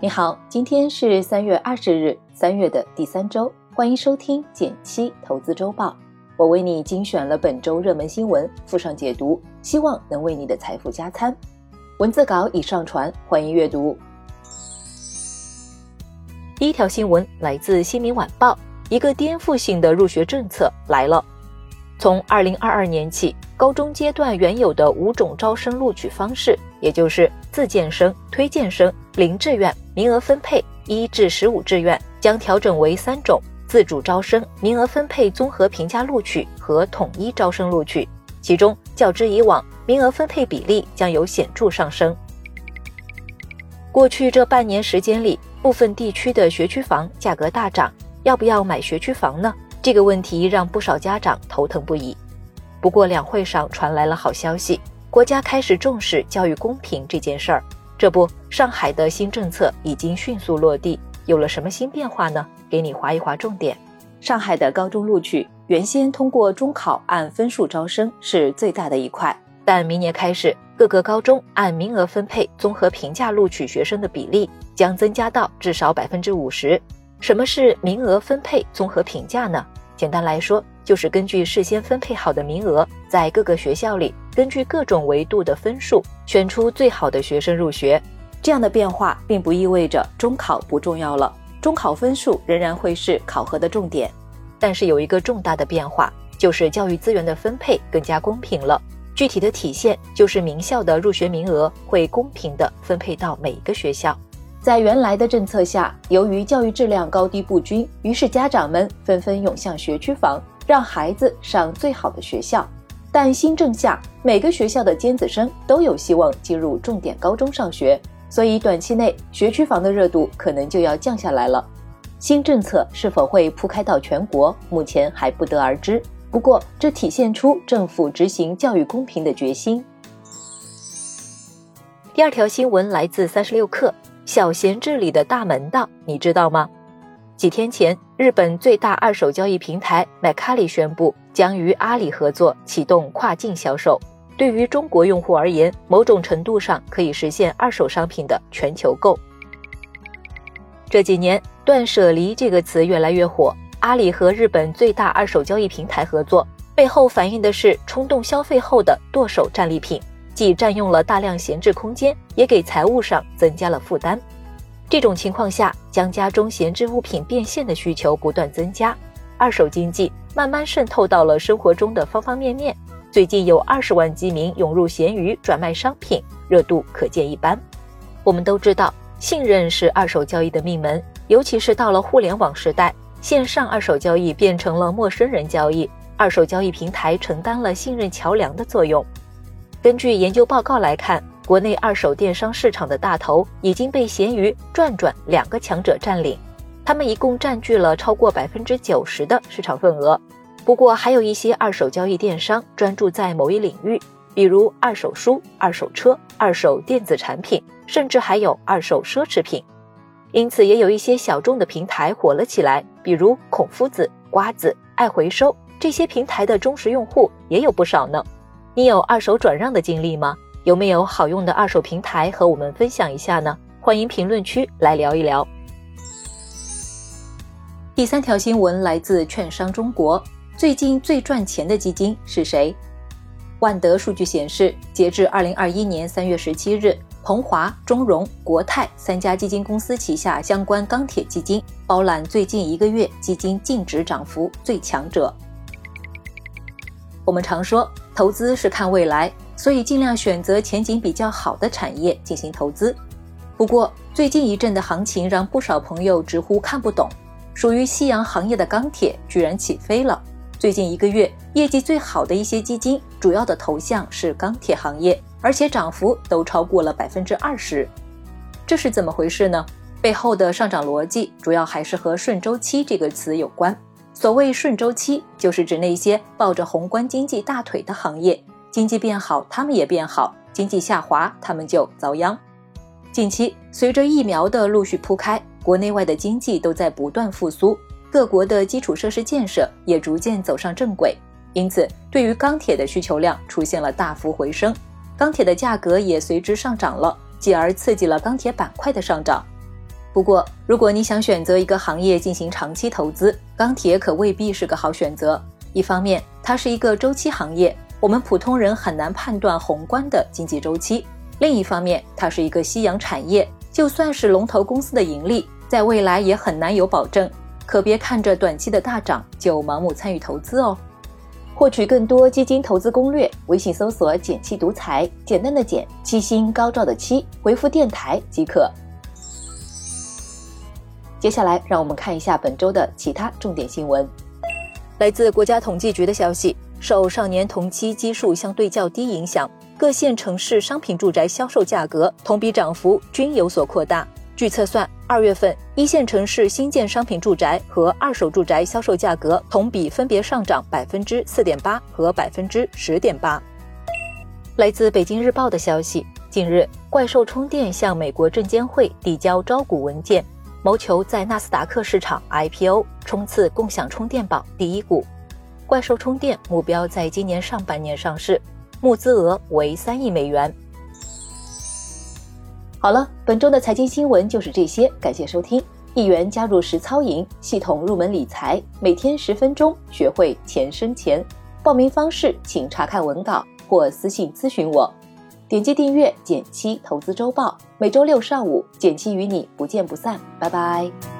你好，今天是三月二十日，三月的第三周，欢迎收听减七投资周报。我为你精选了本周热门新闻，附上解读，希望能为你的财富加餐。文字稿已上传，欢迎阅读。第一条新闻来自《新民晚报》，一个颠覆性的入学政策来了。从二零二二年起，高中阶段原有的五种招生录取方式，也就是自荐生、推荐生、零志愿、名额分配一至十五志愿，将调整为三种：自主招生、名额分配综合评价录取和统一招生录取。其中，较之以往，名额分配比例将有显著上升。过去这半年时间里，部分地区的学区房价格大涨，要不要买学区房呢？这个问题让不少家长头疼不已。不过，两会上传来了好消息，国家开始重视教育公平这件事儿。这不，上海的新政策已经迅速落地，有了什么新变化呢？给你划一划重点。上海的高中录取原先通过中考按分数招生是最大的一块，但明年开始，各个高中按名额分配综合评价录取学生的比例将增加到至少百分之五十。什么是名额分配综合评价呢？简单来说，就是根据事先分配好的名额，在各个学校里，根据各种维度的分数，选出最好的学生入学。这样的变化并不意味着中考不重要了，中考分数仍然会是考核的重点。但是有一个重大的变化，就是教育资源的分配更加公平了。具体的体现就是名校的入学名额会公平地分配到每一个学校。在原来的政策下，由于教育质量高低不均，于是家长们纷纷涌向学区房，让孩子上最好的学校。但新政下，每个学校的尖子生都有希望进入重点高中上学，所以短期内学区房的热度可能就要降下来了。新政策是否会铺开到全国，目前还不得而知。不过，这体现出政府执行教育公平的决心。第二条新闻来自三十六氪。小贤治理的大门道，你知道吗？几天前，日本最大二手交易平台 m 卡 c a i 宣布将与阿里合作启动跨境销售。对于中国用户而言，某种程度上可以实现二手商品的全球购。这几年，“断舍离”这个词越来越火。阿里和日本最大二手交易平台合作，背后反映的是冲动消费后的剁手战利品。既占用了大量闲置空间，也给财务上增加了负担。这种情况下，将家中闲置物品变现的需求不断增加，二手经济慢慢渗透到了生活中的方方面面。最近有二十万基民涌入闲鱼转卖商品，热度可见一斑。我们都知道，信任是二手交易的命门，尤其是到了互联网时代，线上二手交易变成了陌生人交易，二手交易平台承担了信任桥梁的作用。根据研究报告来看，国内二手电商市场的大头已经被闲鱼、转转两个强者占领，他们一共占据了超过百分之九十的市场份额。不过，还有一些二手交易电商专注在某一领域，比如二手书、二手车、二手电子产品，甚至还有二手奢侈品。因此，也有一些小众的平台火了起来，比如孔夫子、瓜子、爱回收这些平台的忠实用户也有不少呢。你有二手转让的经历吗？有没有好用的二手平台和我们分享一下呢？欢迎评论区来聊一聊。第三条新闻来自券商中国，最近最赚钱的基金是谁？万德数据显示，截至二零二一年三月十七日，鹏华、中融、国泰三家基金公司旗下相关钢铁基金包揽最近一个月基金净值涨幅最强者。我们常说。投资是看未来，所以尽量选择前景比较好的产业进行投资。不过，最近一阵的行情让不少朋友直呼看不懂。属于夕阳行业的钢铁居然起飞了。最近一个月业绩最好的一些基金，主要的投向是钢铁行业，而且涨幅都超过了百分之二十。这是怎么回事呢？背后的上涨逻辑主要还是和“顺周期”这个词有关。所谓顺周期，就是指那些抱着宏观经济大腿的行业，经济变好，他们也变好；经济下滑，他们就遭殃。近期，随着疫苗的陆续铺开，国内外的经济都在不断复苏，各国的基础设施建设也逐渐走上正轨，因此，对于钢铁的需求量出现了大幅回升，钢铁的价格也随之上涨了，继而刺激了钢铁板块的上涨。不过，如果你想选择一个行业进行长期投资，钢铁可未必是个好选择。一方面，它是一个周期行业，我们普通人很难判断宏观的经济周期；另一方面，它是一个夕阳产业，就算是龙头公司的盈利，在未来也很难有保证。可别看着短期的大涨就盲目参与投资哦。获取更多基金投资攻略，微信搜索“简七独裁，简单的简，七星高照的七，回复“电台”即可。接下来，让我们看一下本周的其他重点新闻。来自国家统计局的消息，受上年同期基数相对较低影响，各县城市商品住宅销售价格同比涨幅均有所扩大。据测算，二月份一线城市新建商品住宅和二手住宅销售价格同比分别上涨百分之四点八和百分之十点八。来自北京日报的消息，近日怪兽充电向美国证监会递交招股文件，谋求在纳斯达克市场 IPO，冲刺共享充电宝第一股。怪兽充电目标在今年上半年上市，募资额为三亿美元。好了，本周的财经新闻就是这些，感谢收听。一元加入实操营系统入门理财，每天十分钟，学会钱生钱。报名方式请查看文稿或私信咨询我。点击订阅简七投资周报，每周六上午简七与你不见不散。拜拜。